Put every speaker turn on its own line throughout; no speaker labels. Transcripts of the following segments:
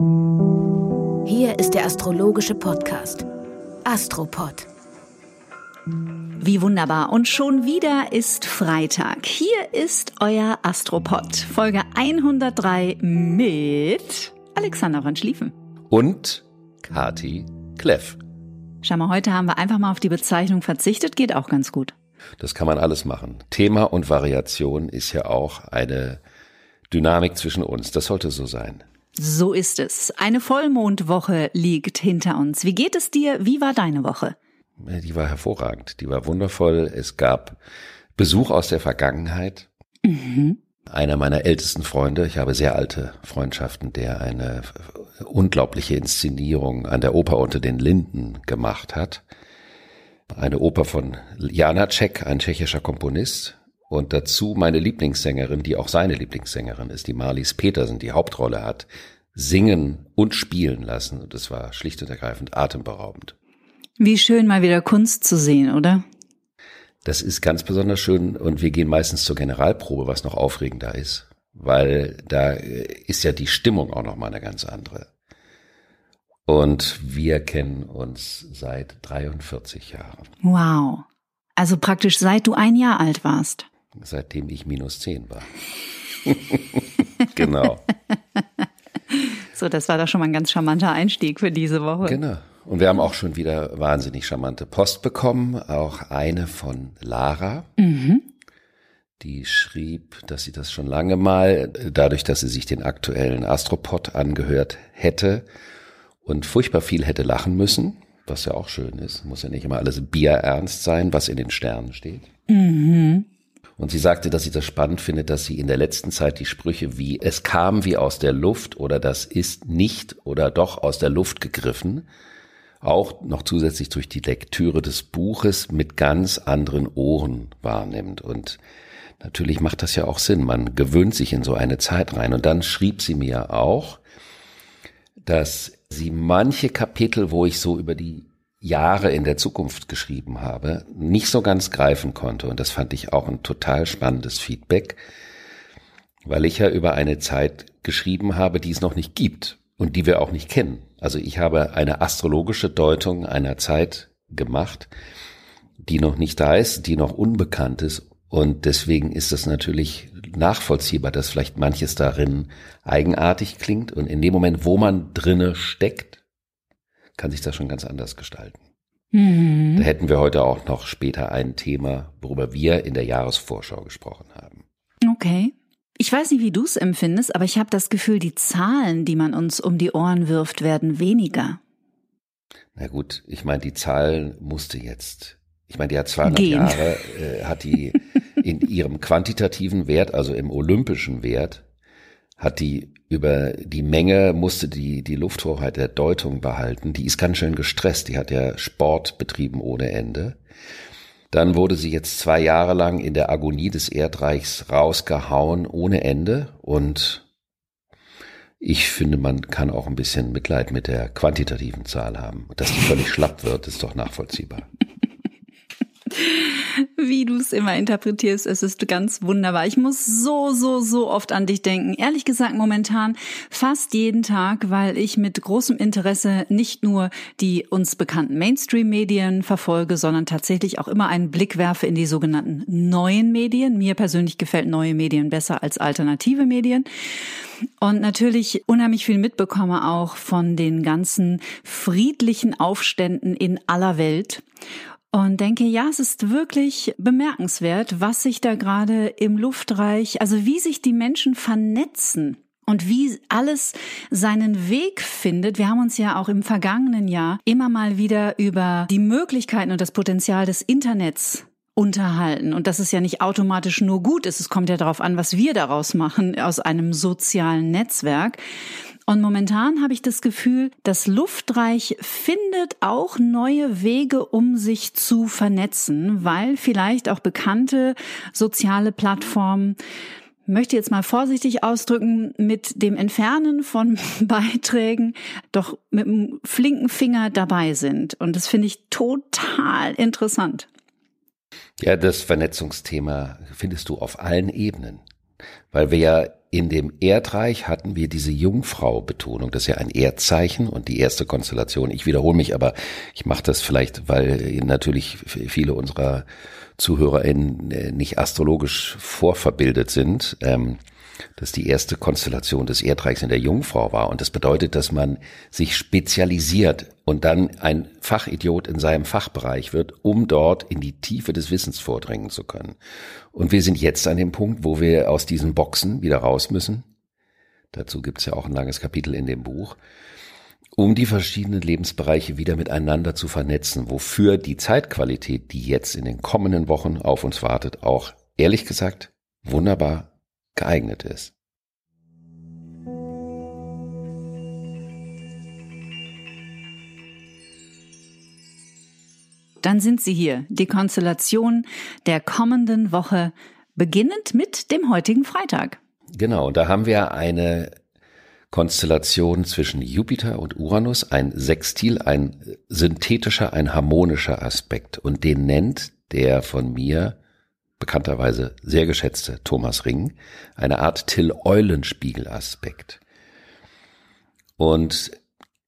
Hier ist der astrologische Podcast Astropod.
Wie wunderbar. Und schon wieder ist Freitag. Hier ist euer Astropod, Folge 103 mit Alexander von Schlieffen.
Und Kati Kleff.
Schau mal, heute haben wir einfach mal auf die Bezeichnung verzichtet, geht auch ganz gut.
Das kann man alles machen. Thema und Variation ist ja auch eine Dynamik zwischen uns. Das sollte so sein.
So ist es. Eine Vollmondwoche liegt hinter uns. Wie geht es dir? Wie war deine Woche?
Die war hervorragend. Die war wundervoll. Es gab Besuch aus der Vergangenheit. Mhm. Einer meiner ältesten Freunde, ich habe sehr alte Freundschaften, der eine unglaubliche Inszenierung an der Oper unter den Linden gemacht hat. Eine Oper von Janacek, ein tschechischer Komponist. Und dazu meine Lieblingssängerin, die auch seine Lieblingssängerin ist, die Marlies Petersen, die Hauptrolle hat, singen und spielen lassen. Und das war schlicht und ergreifend atemberaubend.
Wie schön mal wieder Kunst zu sehen, oder?
Das ist ganz besonders schön und wir gehen meistens zur Generalprobe, was noch aufregender ist, weil da ist ja die Stimmung auch noch mal eine ganz andere. Und wir kennen uns seit 43 Jahren.
Wow. Also praktisch seit du ein Jahr alt warst
seitdem ich minus zehn war. genau.
So, das war doch schon mal ein ganz charmanter Einstieg für diese Woche.
Genau. Und wir haben auch schon wieder wahnsinnig charmante Post bekommen, auch eine von Lara. Mhm. Die schrieb, dass sie das schon lange mal, dadurch, dass sie sich den aktuellen Astropod angehört hätte und furchtbar viel hätte lachen müssen, was ja auch schön ist, muss ja nicht immer alles bierernst sein, was in den Sternen steht. Mhm. Und sie sagte, dass sie das spannend findet, dass sie in der letzten Zeit die Sprüche wie es kam wie aus der Luft oder das ist nicht oder doch aus der Luft gegriffen, auch noch zusätzlich durch die Lektüre des Buches mit ganz anderen Ohren wahrnimmt. Und natürlich macht das ja auch Sinn. Man gewöhnt sich in so eine Zeit rein. Und dann schrieb sie mir auch, dass sie manche Kapitel, wo ich so über die Jahre in der Zukunft geschrieben habe, nicht so ganz greifen konnte. Und das fand ich auch ein total spannendes Feedback, weil ich ja über eine Zeit geschrieben habe, die es noch nicht gibt und die wir auch nicht kennen. Also ich habe eine astrologische Deutung einer Zeit gemacht, die noch nicht da ist, die noch unbekannt ist. Und deswegen ist es natürlich nachvollziehbar, dass vielleicht manches darin eigenartig klingt. Und in dem Moment, wo man drinne steckt, kann sich das schon ganz anders gestalten. Mhm. Da hätten wir heute auch noch später ein Thema, worüber wir in der Jahresvorschau gesprochen haben.
Okay. Ich weiß nicht, wie du es empfindest, aber ich habe das Gefühl, die Zahlen, die man uns um die Ohren wirft, werden weniger.
Na gut, ich meine, die Zahlen musste jetzt. Ich meine, die hat 200 Gehen. Jahre, äh, hat die in ihrem quantitativen Wert, also im olympischen Wert, hat die über die Menge musste die, die Lufthoheit der Deutung behalten. Die ist ganz schön gestresst. Die hat ja Sport betrieben ohne Ende. Dann wurde sie jetzt zwei Jahre lang in der Agonie des Erdreichs rausgehauen ohne Ende. Und ich finde, man kann auch ein bisschen Mitleid mit der quantitativen Zahl haben. Dass die völlig schlapp wird, ist doch nachvollziehbar.
Wie du es immer interpretierst, es ist ganz wunderbar. Ich muss so, so, so oft an dich denken. Ehrlich gesagt, momentan fast jeden Tag, weil ich mit großem Interesse nicht nur die uns bekannten Mainstream-Medien verfolge, sondern tatsächlich auch immer einen Blick werfe in die sogenannten neuen Medien. Mir persönlich gefällt neue Medien besser als alternative Medien. Und natürlich unheimlich viel mitbekomme auch von den ganzen friedlichen Aufständen in aller Welt und denke, ja, es ist wirklich bemerkenswert, was sich da gerade im Luftreich, also wie sich die Menschen vernetzen und wie alles seinen Weg findet. Wir haben uns ja auch im vergangenen Jahr immer mal wieder über die Möglichkeiten und das Potenzial des Internets unterhalten. Und das ist ja nicht automatisch nur gut ist. Es kommt ja darauf an, was wir daraus machen aus einem sozialen Netzwerk. Und momentan habe ich das Gefühl, das Luftreich findet auch neue Wege, um sich zu vernetzen, weil vielleicht auch bekannte soziale Plattformen möchte jetzt mal vorsichtig ausdrücken, mit dem Entfernen von Beiträgen doch mit einem flinken Finger dabei sind. Und das finde ich total interessant.
Ja, das Vernetzungsthema findest du auf allen Ebenen. Weil wir ja in dem Erdreich hatten wir diese Jungfrau-Betonung. Das ist ja ein Erdzeichen und die erste Konstellation. Ich wiederhole mich, aber ich mache das vielleicht, weil natürlich viele unserer ZuhörerInnen äh, nicht astrologisch vorverbildet sind. Ähm, dass die erste Konstellation des Erdreichs in der Jungfrau war. Und das bedeutet, dass man sich spezialisiert und dann ein Fachidiot in seinem Fachbereich wird, um dort in die Tiefe des Wissens vordringen zu können. Und wir sind jetzt an dem Punkt, wo wir aus diesen Boxen wieder raus müssen. Dazu gibt es ja auch ein langes Kapitel in dem Buch um die verschiedenen Lebensbereiche wieder miteinander zu vernetzen, wofür die Zeitqualität, die jetzt in den kommenden Wochen auf uns wartet, auch ehrlich gesagt wunderbar geeignet ist.
Dann sind sie hier, die Konstellation der kommenden Woche, beginnend mit dem heutigen Freitag.
Genau, da haben wir eine Konstellation zwischen Jupiter und Uranus, ein Sextil, ein synthetischer, ein harmonischer Aspekt. Und den nennt der von mir bekannterweise sehr geschätzte Thomas Ring, eine Art Till-Eulenspiegel-Aspekt. Und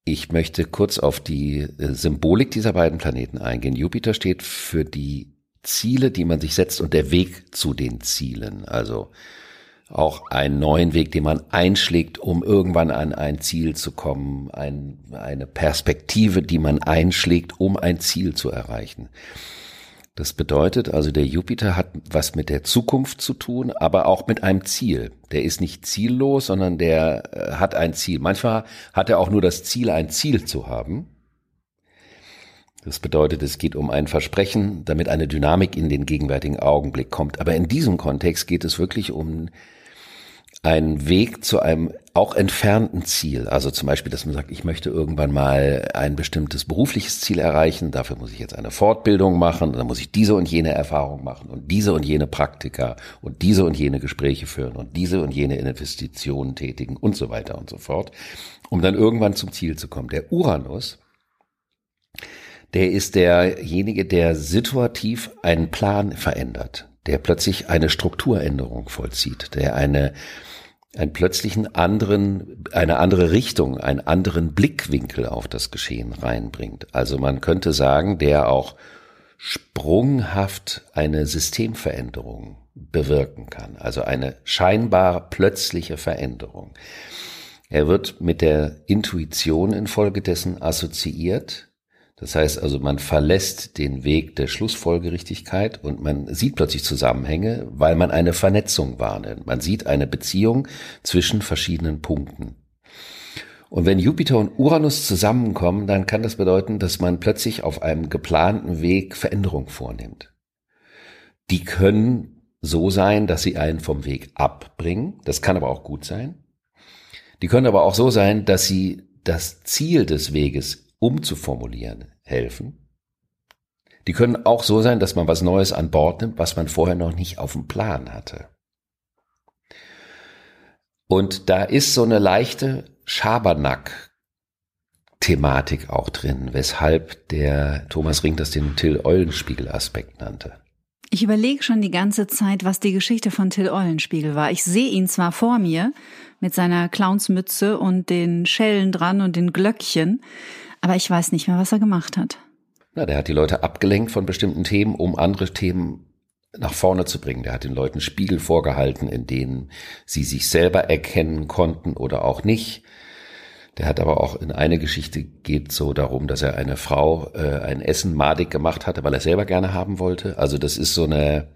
ich möchte kurz auf die äh, Symbolik dieser beiden Planeten eingehen. Jupiter steht für die Ziele, die man sich setzt und der Weg zu den Zielen. Also auch einen neuen Weg, den man einschlägt, um irgendwann an ein Ziel zu kommen, ein, eine Perspektive, die man einschlägt, um ein Ziel zu erreichen. Das bedeutet also, der Jupiter hat was mit der Zukunft zu tun, aber auch mit einem Ziel. Der ist nicht ziellos, sondern der äh, hat ein Ziel. Manchmal hat er auch nur das Ziel, ein Ziel zu haben. Das bedeutet, es geht um ein Versprechen, damit eine Dynamik in den gegenwärtigen Augenblick kommt. Aber in diesem Kontext geht es wirklich um ein Weg zu einem auch entfernten Ziel. Also zum Beispiel, dass man sagt, ich möchte irgendwann mal ein bestimmtes berufliches Ziel erreichen. Dafür muss ich jetzt eine Fortbildung machen. Dann muss ich diese und jene Erfahrung machen und diese und jene Praktika und diese und jene Gespräche führen und diese und jene Investitionen tätigen und so weiter und so fort, um dann irgendwann zum Ziel zu kommen. Der Uranus, der ist derjenige, der situativ einen Plan verändert, der plötzlich eine Strukturänderung vollzieht, der eine einen plötzlichen anderen, eine andere Richtung, einen anderen Blickwinkel auf das Geschehen reinbringt. Also man könnte sagen, der auch sprunghaft eine Systemveränderung bewirken kann, also eine scheinbar plötzliche Veränderung. Er wird mit der Intuition infolgedessen assoziiert, das heißt also, man verlässt den Weg der Schlussfolgerichtigkeit und man sieht plötzlich Zusammenhänge, weil man eine Vernetzung wahrnimmt. Man sieht eine Beziehung zwischen verschiedenen Punkten. Und wenn Jupiter und Uranus zusammenkommen, dann kann das bedeuten, dass man plötzlich auf einem geplanten Weg Veränderung vornimmt. Die können so sein, dass sie einen vom Weg abbringen. Das kann aber auch gut sein. Die können aber auch so sein, dass sie das Ziel des Weges umzuformulieren helfen. Die können auch so sein, dass man was Neues an Bord nimmt, was man vorher noch nicht auf dem Plan hatte. Und da ist so eine leichte Schabernack-Thematik auch drin, weshalb der Thomas Ring das den Till-Eulenspiegel-Aspekt nannte.
Ich überlege schon die ganze Zeit, was die Geschichte von Till Eulenspiegel war. Ich sehe ihn zwar vor mir mit seiner Clownsmütze und den Schellen dran und den Glöckchen, aber ich weiß nicht mehr, was er gemacht hat.
Na, der hat die Leute abgelenkt von bestimmten Themen, um andere Themen nach vorne zu bringen. Der hat den Leuten Spiegel vorgehalten, in denen sie sich selber erkennen konnten oder auch nicht. Der hat aber auch in eine Geschichte geht so darum, dass er eine Frau äh, ein Essen madig gemacht hatte, weil er selber gerne haben wollte. Also das ist so eine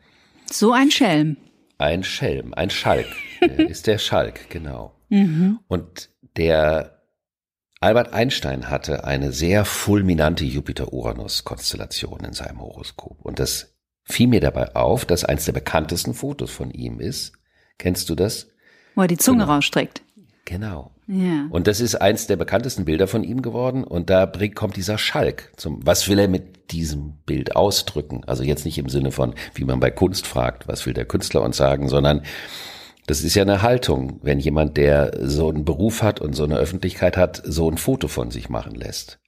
so ein Schelm.
Ein Schelm, ein Schalk. der ist der Schalk, genau. Mhm. Und der Albert Einstein hatte eine sehr fulminante Jupiter-Uranus-Konstellation in seinem Horoskop. Und das fiel mir dabei auf, dass eins der bekanntesten Fotos von ihm ist. Kennst du das?
Wo er die Zunge genau. rausstreckt.
Genau.
Ja.
Und das ist eins der bekanntesten Bilder von ihm geworden. Und da kommt dieser Schalk zum, was will er mit diesem Bild ausdrücken? Also jetzt nicht im Sinne von, wie man bei Kunst fragt, was will der Künstler uns sagen, sondern das ist ja eine Haltung, wenn jemand, der so einen Beruf hat und so eine Öffentlichkeit hat, so ein Foto von sich machen lässt.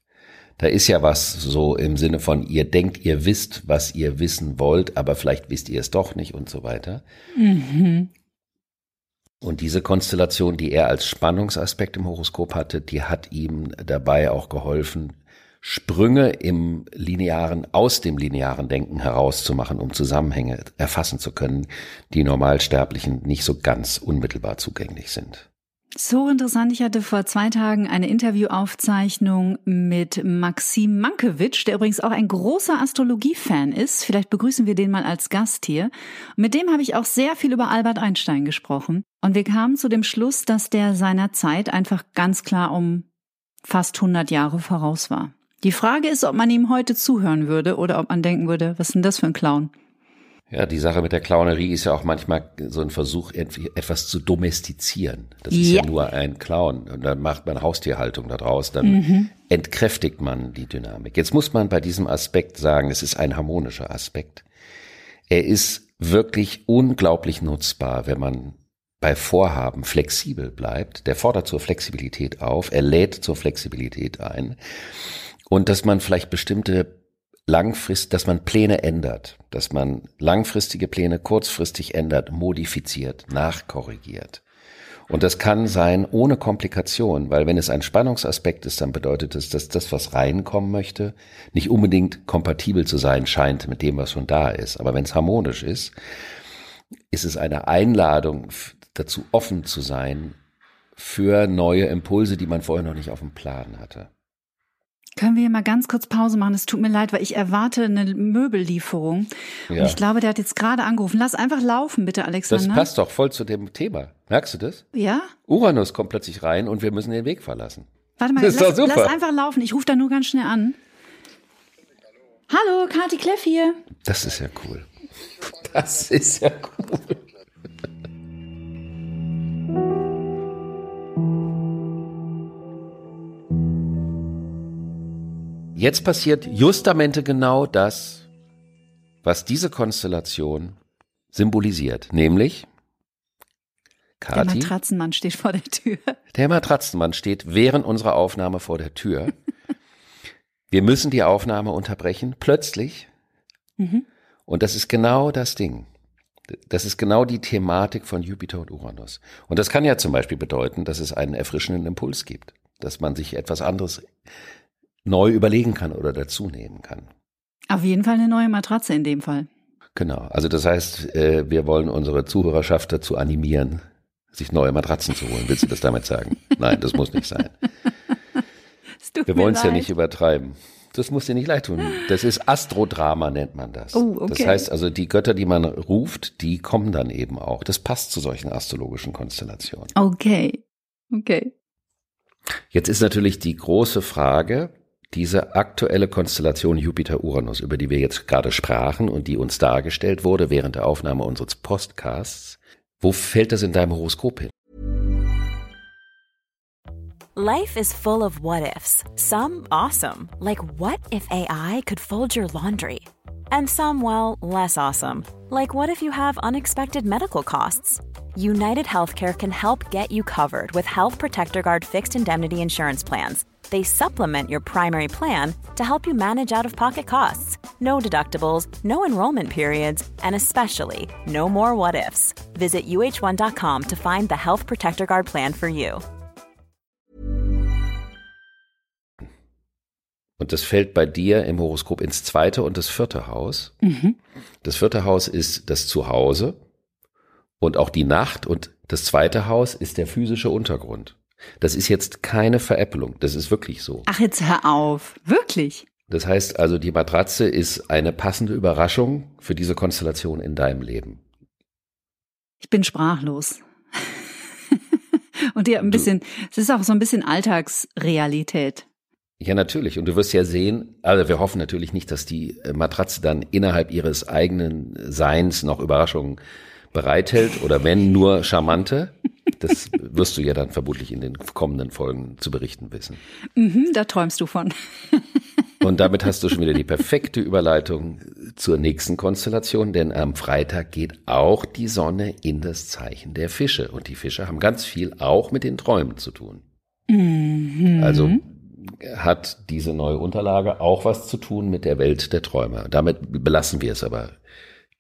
Da ist ja was so im Sinne von, ihr denkt, ihr wisst, was ihr wissen wollt, aber vielleicht wisst ihr es doch nicht und so weiter.
Mhm.
Und diese Konstellation, die er als Spannungsaspekt im Horoskop hatte, die hat ihm dabei auch geholfen, Sprünge im linearen, aus dem linearen Denken herauszumachen, um Zusammenhänge erfassen zu können, die Normalsterblichen nicht so ganz unmittelbar zugänglich sind.
So interessant. Ich hatte vor zwei Tagen eine Interviewaufzeichnung mit Maxim Mankiewicz, der übrigens auch ein großer Astrologie-Fan ist. Vielleicht begrüßen wir den mal als Gast hier. mit dem habe ich auch sehr viel über Albert Einstein gesprochen. Und wir kamen zu dem Schluss, dass der seiner Zeit einfach ganz klar um fast 100 Jahre voraus war. Die Frage ist, ob man ihm heute zuhören würde oder ob man denken würde, was ist denn das für ein Clown?
Ja, die Sache mit der Clownerie ist ja auch manchmal so ein Versuch, etwas zu domestizieren. Das ist ja, ja nur ein Clown. Und dann macht man Haustierhaltung daraus, dann mhm. entkräftigt man die Dynamik. Jetzt muss man bei diesem Aspekt sagen, es ist ein harmonischer Aspekt. Er ist wirklich unglaublich nutzbar, wenn man bei Vorhaben flexibel bleibt. Der fordert zur Flexibilität auf, er lädt zur Flexibilität ein. Und dass man vielleicht bestimmte langfristig, dass man Pläne ändert, dass man langfristige Pläne kurzfristig ändert, modifiziert, nachkorrigiert. Und das kann sein ohne Komplikation, weil wenn es ein Spannungsaspekt ist, dann bedeutet es, dass das, was reinkommen möchte, nicht unbedingt kompatibel zu sein scheint mit dem, was schon da ist. Aber wenn es harmonisch ist, ist es eine Einladung dazu offen zu sein für neue Impulse, die man vorher noch nicht auf dem Plan hatte.
Können wir hier mal ganz kurz Pause machen? Es tut mir leid, weil ich erwarte eine Möbellieferung. Ja. Und ich glaube, der hat jetzt gerade angerufen. Lass einfach laufen, bitte, Alexander.
Das passt doch voll zu dem Thema. Merkst du das?
Ja.
Uranus kommt plötzlich rein und wir müssen den Weg verlassen.
Warte mal, das lass, lass einfach laufen. Ich rufe da nur ganz schnell an. Hallo, Kati Kleff hier.
Das ist ja cool. Das ist ja cool. Jetzt passiert justamente genau das, was diese Konstellation symbolisiert, nämlich
Kati, der Matratzenmann steht vor der Tür.
Der Matratzenmann steht während unserer Aufnahme vor der Tür. Wir müssen die Aufnahme unterbrechen, plötzlich. Mhm. Und das ist genau das Ding. Das ist genau die Thematik von Jupiter und Uranus. Und das kann ja zum Beispiel bedeuten, dass es einen erfrischenden Impuls gibt, dass man sich etwas anderes neu überlegen kann oder dazu nehmen kann.
Auf jeden Fall eine neue Matratze in dem Fall.
Genau. Also das heißt, äh, wir wollen unsere Zuhörerschaft dazu animieren, sich neue Matratzen zu holen. Willst du das damit sagen? Nein, das muss nicht sein. Wir wollen es ja nicht übertreiben. Das muss dir nicht leid tun. Das ist Astrodrama, nennt man das.
Oh, okay.
Das heißt also, die Götter, die man ruft, die kommen dann eben auch. Das passt zu solchen astrologischen Konstellationen.
Okay. Okay.
Jetzt ist natürlich die große Frage, diese aktuelle Konstellation Jupiter-Uranus, über die wir jetzt gerade sprachen und die uns dargestellt wurde während der Aufnahme unseres Podcasts, wo fällt das in deinem Horoskop hin?
Life is full of what ifs. Some awesome, like what if AI could fold your laundry? And some, well, less awesome, like what if you have unexpected medical costs? United Healthcare can help get you covered with Health Protector Guard fixed indemnity insurance plans They supplement your primary plan to help you manage out of pocket costs. No deductibles, no enrollment periods, and especially no more what ifs. Visit uh1.com to find the Health Protector Guard plan for you.
Und das fällt bei dir im Horoskop ins zweite und das vierte Haus. Mhm. Das vierte Haus ist das Zuhause und auch die Nacht und das zweite Haus ist der physische Untergrund. Das ist jetzt keine Veräppelung, das ist wirklich so.
Ach, jetzt hör auf. Wirklich?
Das heißt also, die Matratze ist eine passende Überraschung für diese Konstellation in deinem Leben.
Ich bin sprachlos. Und ja, ein bisschen, es ist auch so ein bisschen Alltagsrealität.
Ja, natürlich. Und du wirst ja sehen, also wir hoffen natürlich nicht, dass die Matratze dann innerhalb ihres eigenen Seins noch Überraschungen bereithält oder wenn nur charmante. Das wirst du ja dann vermutlich in den kommenden Folgen zu berichten wissen.
Mhm, da träumst du von.
Und damit hast du schon wieder die perfekte Überleitung zur nächsten Konstellation, denn am Freitag geht auch die Sonne in das Zeichen der Fische. Und die Fische haben ganz viel auch mit den Träumen zu tun. Mhm. Also hat diese neue Unterlage auch was zu tun mit der Welt der Träume. Damit belassen wir es aber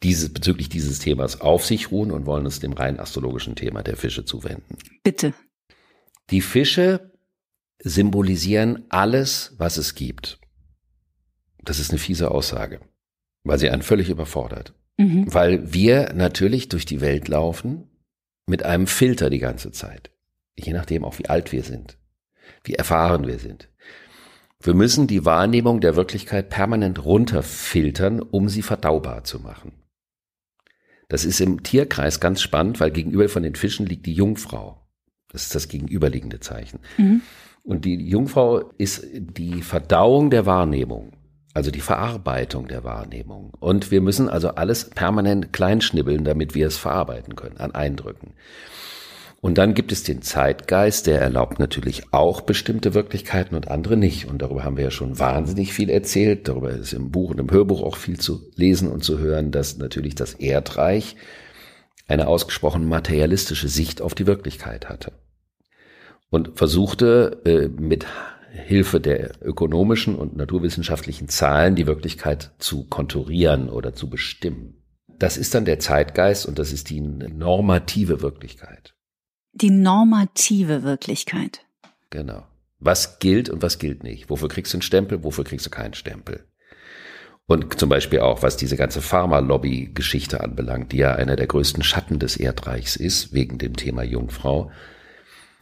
dieses, bezüglich dieses Themas auf sich ruhen und wollen uns dem rein astrologischen Thema der Fische zuwenden.
Bitte.
Die Fische symbolisieren alles, was es gibt. Das ist eine fiese Aussage, weil sie einen völlig überfordert. Mhm. Weil wir natürlich durch die Welt laufen mit einem Filter die ganze Zeit. Je nachdem auch wie alt wir sind, wie erfahren wir sind. Wir müssen die Wahrnehmung der Wirklichkeit permanent runterfiltern, um sie verdaubar zu machen. Das ist im Tierkreis ganz spannend, weil gegenüber von den Fischen liegt die Jungfrau. Das ist das gegenüberliegende Zeichen. Mhm. Und die Jungfrau ist die Verdauung der Wahrnehmung, also die Verarbeitung der Wahrnehmung. Und wir müssen also alles permanent kleinschnibbeln, damit wir es verarbeiten können an Eindrücken. Und dann gibt es den Zeitgeist, der erlaubt natürlich auch bestimmte Wirklichkeiten und andere nicht. Und darüber haben wir ja schon wahnsinnig viel erzählt. Darüber ist im Buch und im Hörbuch auch viel zu lesen und zu hören, dass natürlich das Erdreich eine ausgesprochen materialistische Sicht auf die Wirklichkeit hatte. Und versuchte äh, mit Hilfe der ökonomischen und naturwissenschaftlichen Zahlen die Wirklichkeit zu konturieren oder zu bestimmen. Das ist dann der Zeitgeist und das ist die normative Wirklichkeit
die normative Wirklichkeit.
Genau. Was gilt und was gilt nicht? Wofür kriegst du einen Stempel, wofür kriegst du keinen Stempel? Und zum Beispiel auch, was diese ganze Pharma-Lobby-Geschichte anbelangt, die ja einer der größten Schatten des Erdreichs ist, wegen dem Thema Jungfrau,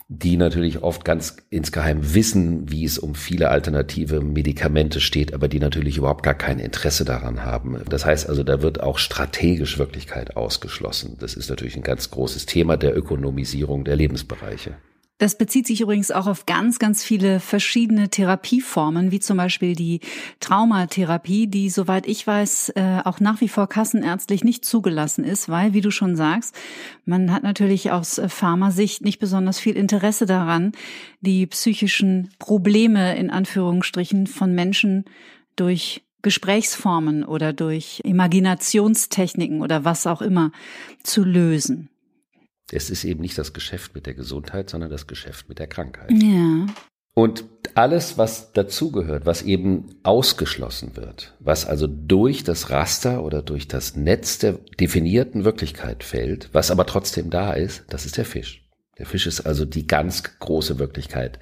die natürlich oft ganz insgeheim wissen, wie es um viele alternative Medikamente steht, aber die natürlich überhaupt gar kein Interesse daran haben. Das heißt also, da wird auch strategisch Wirklichkeit ausgeschlossen. Das ist natürlich ein ganz großes Thema der Ökonomisierung der Lebensbereiche.
Das bezieht sich übrigens auch auf ganz, ganz viele verschiedene Therapieformen, wie zum Beispiel die Traumatherapie, die, soweit ich weiß, äh, auch nach wie vor kassenärztlich nicht zugelassen ist, weil, wie du schon sagst, man hat natürlich aus Pharmasicht nicht besonders viel Interesse daran, die psychischen Probleme in Anführungsstrichen von Menschen durch Gesprächsformen oder durch Imaginationstechniken oder was auch immer zu lösen.
Es ist eben nicht das Geschäft mit der Gesundheit, sondern das Geschäft mit der Krankheit.
Ja.
Und alles, was dazugehört, was eben ausgeschlossen wird, was also durch das Raster oder durch das Netz der definierten Wirklichkeit fällt, was aber trotzdem da ist, das ist der Fisch. Der Fisch ist also die ganz große Wirklichkeit.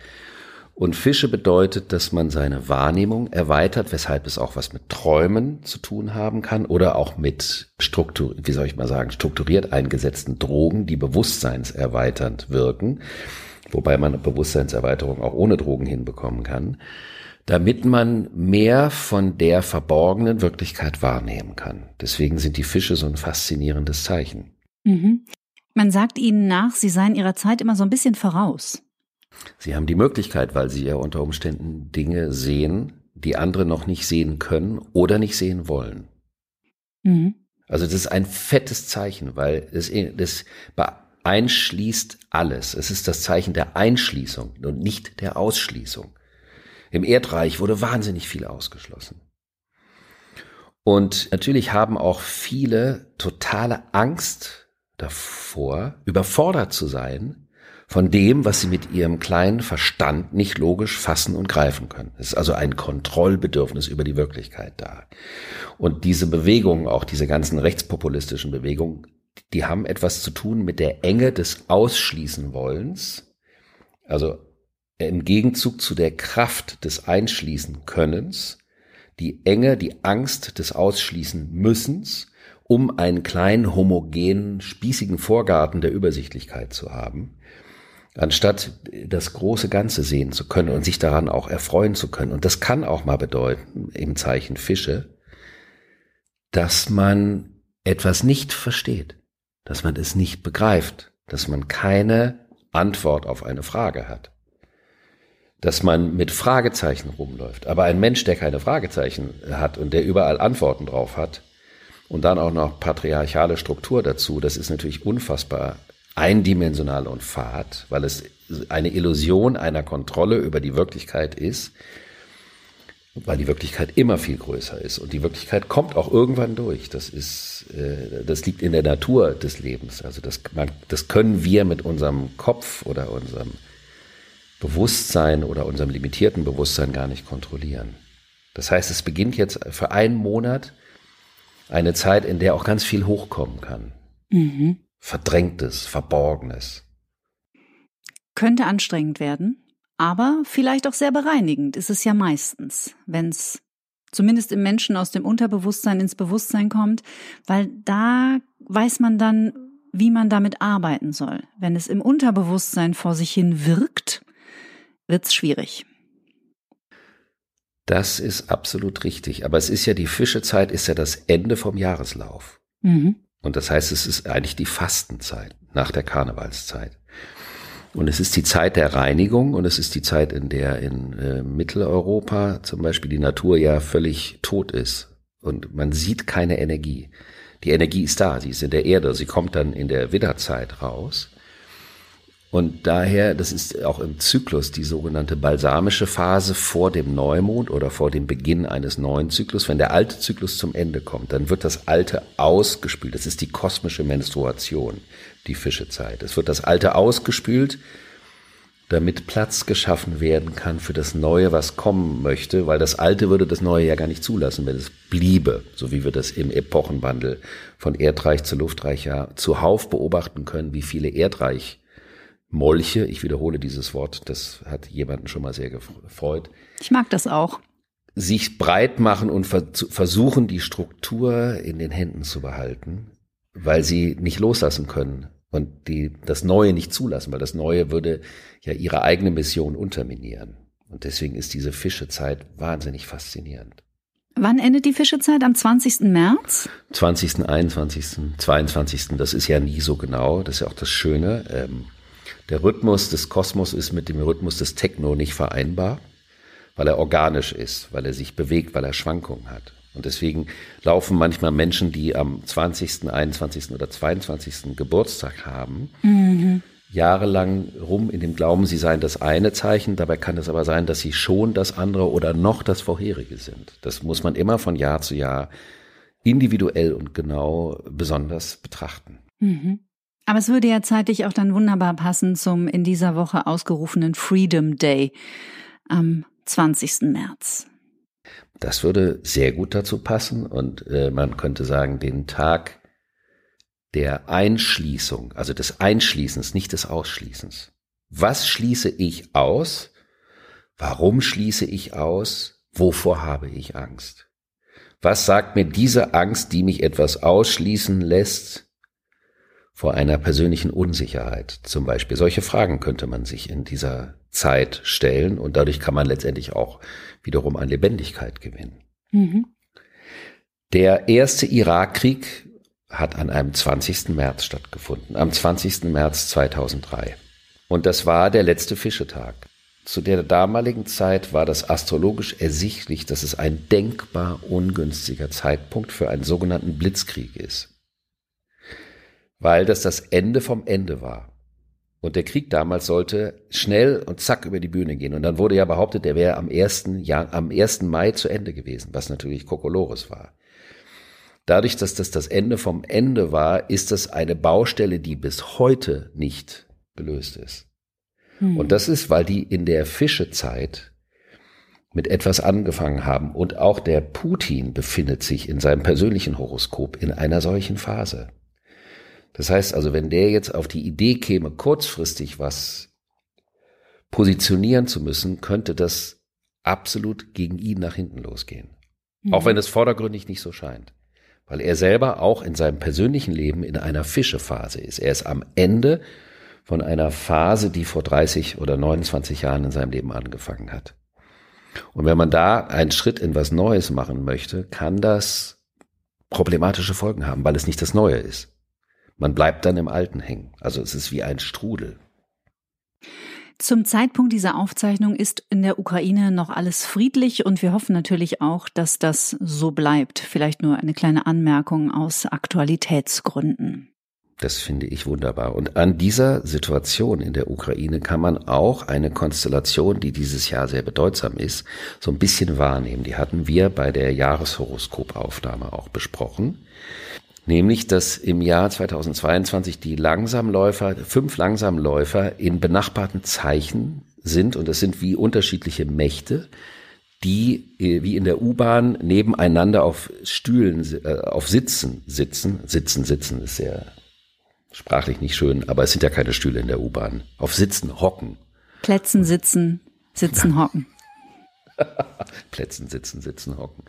Und Fische bedeutet, dass man seine Wahrnehmung erweitert, weshalb es auch was mit Träumen zu tun haben kann oder auch mit Struktur, wie soll ich mal sagen, strukturiert eingesetzten Drogen, die bewusstseinserweiternd wirken, wobei man Bewusstseinserweiterung auch ohne Drogen hinbekommen kann, damit man mehr von der verborgenen Wirklichkeit wahrnehmen kann. Deswegen sind die Fische so ein faszinierendes Zeichen.
Mhm. Man sagt ihnen nach, sie seien ihrer Zeit immer so ein bisschen voraus.
Sie haben die Möglichkeit, weil sie ja unter Umständen Dinge sehen, die andere noch nicht sehen können oder nicht sehen wollen. Mhm. Also das ist ein fettes Zeichen, weil es das einschließt alles. Es ist das Zeichen der Einschließung und nicht der Ausschließung. Im Erdreich wurde wahnsinnig viel ausgeschlossen. Und natürlich haben auch viele totale Angst davor, überfordert zu sein, von dem, was sie mit ihrem kleinen Verstand nicht logisch fassen und greifen können. Es ist also ein Kontrollbedürfnis über die Wirklichkeit da. Und diese Bewegungen, auch diese ganzen rechtspopulistischen Bewegungen, die haben etwas zu tun mit der Enge des Ausschließen wollens, also im Gegenzug zu der Kraft des Einschließen Könnens, die Enge, die Angst des Ausschließen Müssens, um einen kleinen, homogenen, spießigen Vorgarten der Übersichtlichkeit zu haben anstatt das große Ganze sehen zu können und sich daran auch erfreuen zu können. Und das kann auch mal bedeuten, im Zeichen Fische, dass man etwas nicht versteht, dass man es nicht begreift, dass man keine Antwort auf eine Frage hat. dass man mit Fragezeichen rumläuft. Aber ein Mensch, der keine Fragezeichen hat und der überall Antworten drauf hat und dann auch noch patriarchale Struktur dazu, das ist natürlich unfassbar eindimensional und fad, weil es eine Illusion einer Kontrolle über die Wirklichkeit ist, weil die Wirklichkeit immer viel größer ist und die Wirklichkeit kommt auch irgendwann durch. Das ist, äh, das liegt in der Natur des Lebens. Also das, man, das können wir mit unserem Kopf oder unserem Bewusstsein oder unserem limitierten Bewusstsein gar nicht kontrollieren. Das heißt, es beginnt jetzt für einen Monat eine Zeit, in der auch ganz viel hochkommen kann. Mhm. Verdrängtes, Verborgenes.
Könnte anstrengend werden, aber vielleicht auch sehr bereinigend ist es ja meistens, wenn es zumindest im Menschen aus dem Unterbewusstsein ins Bewusstsein kommt, weil da weiß man dann, wie man damit arbeiten soll. Wenn es im Unterbewusstsein vor sich hin wirkt, wird es schwierig.
Das ist absolut richtig. Aber es ist ja die Fischezeit, ist ja das Ende vom Jahreslauf. Mhm. Und das heißt, es ist eigentlich die Fastenzeit nach der Karnevalszeit. Und es ist die Zeit der Reinigung und es ist die Zeit, in der in äh, Mitteleuropa zum Beispiel die Natur ja völlig tot ist und man sieht keine Energie. Die Energie ist da, sie ist in der Erde, sie kommt dann in der Widderzeit raus. Und daher, das ist auch im Zyklus die sogenannte balsamische Phase vor dem Neumond oder vor dem Beginn eines neuen Zyklus. Wenn der alte Zyklus zum Ende kommt, dann wird das alte ausgespült. Das ist die kosmische Menstruation, die Fischezeit. Es wird das alte ausgespült, damit Platz geschaffen werden kann für das Neue, was kommen möchte, weil das Alte würde das Neue ja gar nicht zulassen, wenn es bliebe, so wie wir das im Epochenwandel von Erdreich zu Luftreich ja zuhauf beobachten können, wie viele Erdreich Molche, ich wiederhole dieses Wort, das hat jemanden schon mal sehr gefreut.
Ich mag das auch.
Sich breit machen und versuchen, die Struktur in den Händen zu behalten, weil sie nicht loslassen können und die das Neue nicht zulassen, weil das Neue würde ja ihre eigene Mission unterminieren. Und deswegen ist diese Fischezeit wahnsinnig faszinierend.
Wann endet die Fischezeit? Am 20. März?
20., 21., 22. Das ist ja nie so genau. Das ist ja auch das Schöne. Ähm, der Rhythmus des Kosmos ist mit dem Rhythmus des Techno nicht vereinbar, weil er organisch ist, weil er sich bewegt, weil er Schwankungen hat. Und deswegen laufen manchmal Menschen, die am 20., 21. oder 22. Geburtstag haben, mhm. jahrelang rum in dem Glauben, sie seien das eine Zeichen. Dabei kann es aber sein, dass sie schon das andere oder noch das vorherige sind. Das muss man immer von Jahr zu Jahr individuell und genau besonders betrachten.
Mhm. Aber es würde ja zeitlich auch dann wunderbar passen zum in dieser Woche ausgerufenen Freedom Day am 20. März.
Das würde sehr gut dazu passen und äh, man könnte sagen, den Tag der Einschließung, also des Einschließens, nicht des Ausschließens. Was schließe ich aus? Warum schließe ich aus? Wovor habe ich Angst? Was sagt mir diese Angst, die mich etwas ausschließen lässt, vor einer persönlichen Unsicherheit zum Beispiel. Solche Fragen könnte man sich in dieser Zeit stellen und dadurch kann man letztendlich auch wiederum an Lebendigkeit gewinnen. Mhm. Der erste Irakkrieg hat an einem 20. März stattgefunden, am 20. März 2003. Und das war der letzte Fischetag. Zu der damaligen Zeit war das astrologisch ersichtlich, dass es ein denkbar ungünstiger Zeitpunkt für einen sogenannten Blitzkrieg ist weil das das Ende vom Ende war. Und der Krieg damals sollte schnell und zack über die Bühne gehen. Und dann wurde ja behauptet, der wäre am 1. Jahr, am 1. Mai zu Ende gewesen, was natürlich Kokolores war. Dadurch, dass das das Ende vom Ende war, ist das eine Baustelle, die bis heute nicht gelöst ist. Hm. Und das ist, weil die in der Fischezeit mit etwas angefangen haben. Und auch der Putin befindet sich in seinem persönlichen Horoskop in einer solchen Phase. Das heißt also, wenn der jetzt auf die Idee käme, kurzfristig was positionieren zu müssen, könnte das absolut gegen ihn nach hinten losgehen. Mhm. Auch wenn es vordergründig nicht so scheint. Weil er selber auch in seinem persönlichen Leben in einer Fischephase ist. Er ist am Ende von einer Phase, die vor 30 oder 29 Jahren in seinem Leben angefangen hat. Und wenn man da einen Schritt in was Neues machen möchte, kann das problematische Folgen haben, weil es nicht das Neue ist. Man bleibt dann im Alten hängen. Also es ist wie ein Strudel.
Zum Zeitpunkt dieser Aufzeichnung ist in der Ukraine noch alles friedlich und wir hoffen natürlich auch, dass das so bleibt. Vielleicht nur eine kleine Anmerkung aus Aktualitätsgründen.
Das finde ich wunderbar. Und an dieser Situation in der Ukraine kann man auch eine Konstellation, die dieses Jahr sehr bedeutsam ist, so ein bisschen wahrnehmen. Die hatten wir bei der Jahreshoroskopaufnahme auch besprochen. Nämlich, dass im Jahr 2022 die Langsamläufer, fünf Langsamläufer in benachbarten Zeichen sind und das sind wie unterschiedliche Mächte, die äh, wie in der U-Bahn nebeneinander auf Stühlen, äh, auf Sitzen sitzen. Sitzen, sitzen ist sehr sprachlich nicht schön, aber es sind ja keine Stühle in der U-Bahn. Auf Sitzen, hocken.
Plätzen sitzen, sitzen, hocken.
Plätzen sitzen, sitzen, hocken.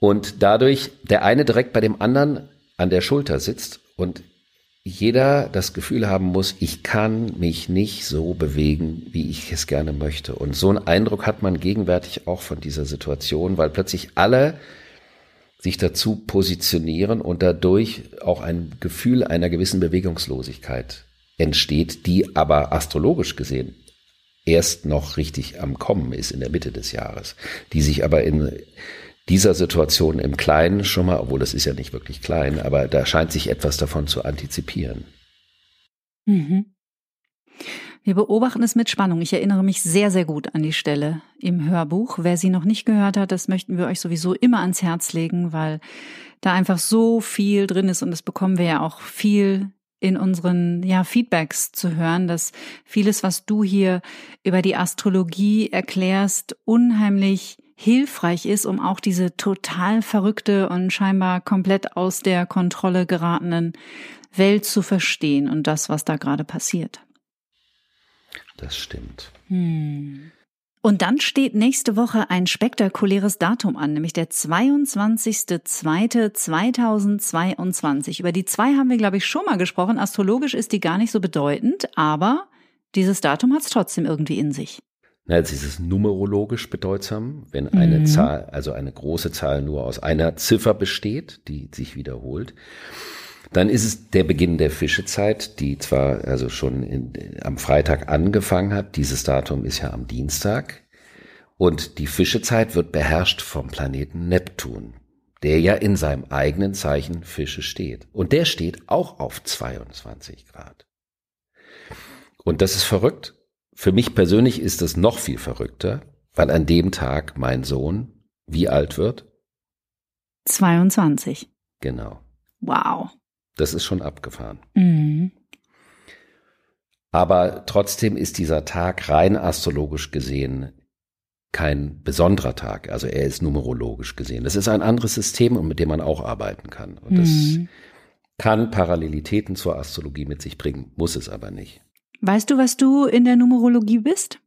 Und dadurch der eine direkt bei dem anderen an der Schulter sitzt und jeder das Gefühl haben muss, ich kann mich nicht so bewegen, wie ich es gerne möchte. Und so einen Eindruck hat man gegenwärtig auch von dieser Situation, weil plötzlich alle sich dazu positionieren und dadurch auch ein Gefühl einer gewissen Bewegungslosigkeit entsteht, die aber astrologisch gesehen erst noch richtig am Kommen ist in der Mitte des Jahres, die sich aber in dieser Situation im Kleinen schon mal, obwohl das ist ja nicht wirklich klein, aber da scheint sich etwas davon zu antizipieren.
Mhm. Wir beobachten es mit Spannung. Ich erinnere mich sehr, sehr gut an die Stelle im Hörbuch. Wer sie noch nicht gehört hat, das möchten wir euch sowieso immer ans Herz legen, weil da einfach so viel drin ist und das bekommen wir ja auch viel in unseren ja, Feedbacks zu hören, dass vieles, was du hier über die Astrologie erklärst, unheimlich hilfreich ist, um auch diese total verrückte und scheinbar komplett aus der Kontrolle geratenen Welt zu verstehen und das, was da gerade passiert.
Das stimmt.
Hm. Und dann steht nächste Woche ein spektakuläres Datum an, nämlich der 22.02.2022. Über die zwei haben wir, glaube ich, schon mal gesprochen. Astrologisch ist die gar nicht so bedeutend, aber dieses Datum hat es trotzdem irgendwie in sich.
Na, jetzt ist es numerologisch bedeutsam, wenn eine mhm. Zahl, also eine große Zahl nur aus einer Ziffer besteht, die sich wiederholt. Dann ist es der Beginn der Fischezeit, die zwar also schon in, am Freitag angefangen hat. Dieses Datum ist ja am Dienstag. Und die Fischezeit wird beherrscht vom Planeten Neptun, der ja in seinem eigenen Zeichen Fische steht. Und der steht auch auf 22 Grad. Und das ist verrückt. Für mich persönlich ist es noch viel verrückter, weil an dem Tag mein Sohn wie alt wird?
22.
Genau.
Wow.
Das ist schon abgefahren.
Mhm.
Aber trotzdem ist dieser Tag rein astrologisch gesehen kein besonderer Tag. Also er ist numerologisch gesehen. Das ist ein anderes System, mit dem man auch arbeiten kann. Und das mhm. kann Parallelitäten zur Astrologie mit sich bringen, muss es aber nicht.
Weißt du, was du in der Numerologie bist?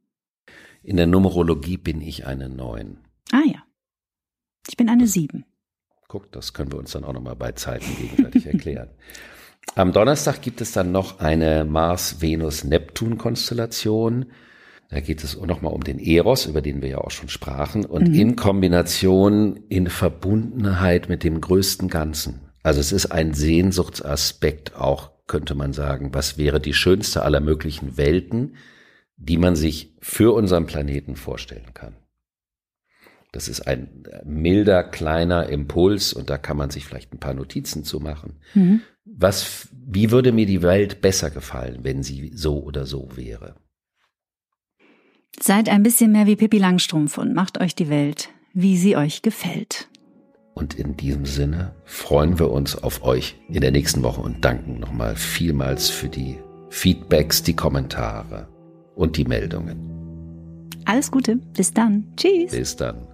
In der Numerologie bin ich eine Neun.
Ah ja. Ich bin eine Sieben.
Guck, das können wir uns dann auch nochmal bei Zeiten gegenseitig erklären. Am Donnerstag gibt es dann noch eine Mars-Venus-Neptun-Konstellation. Da geht es nochmal um den Eros, über den wir ja auch schon sprachen, und mhm. in Kombination in Verbundenheit mit dem größten Ganzen. Also es ist ein Sehnsuchtsaspekt auch, könnte man sagen. Was wäre die schönste aller möglichen Welten, die man sich für unseren Planeten vorstellen kann? Das ist ein milder, kleiner Impuls und da kann man sich vielleicht ein paar Notizen zu machen. Mhm. Was, wie würde mir die Welt besser gefallen, wenn sie so oder so wäre?
Seid ein bisschen mehr wie Pippi Langstrumpf und macht euch die Welt, wie sie euch gefällt.
Und in diesem Sinne freuen wir uns auf euch in der nächsten Woche und danken nochmal vielmals für die Feedbacks, die Kommentare und die Meldungen.
Alles Gute, bis dann. Tschüss.
Bis dann.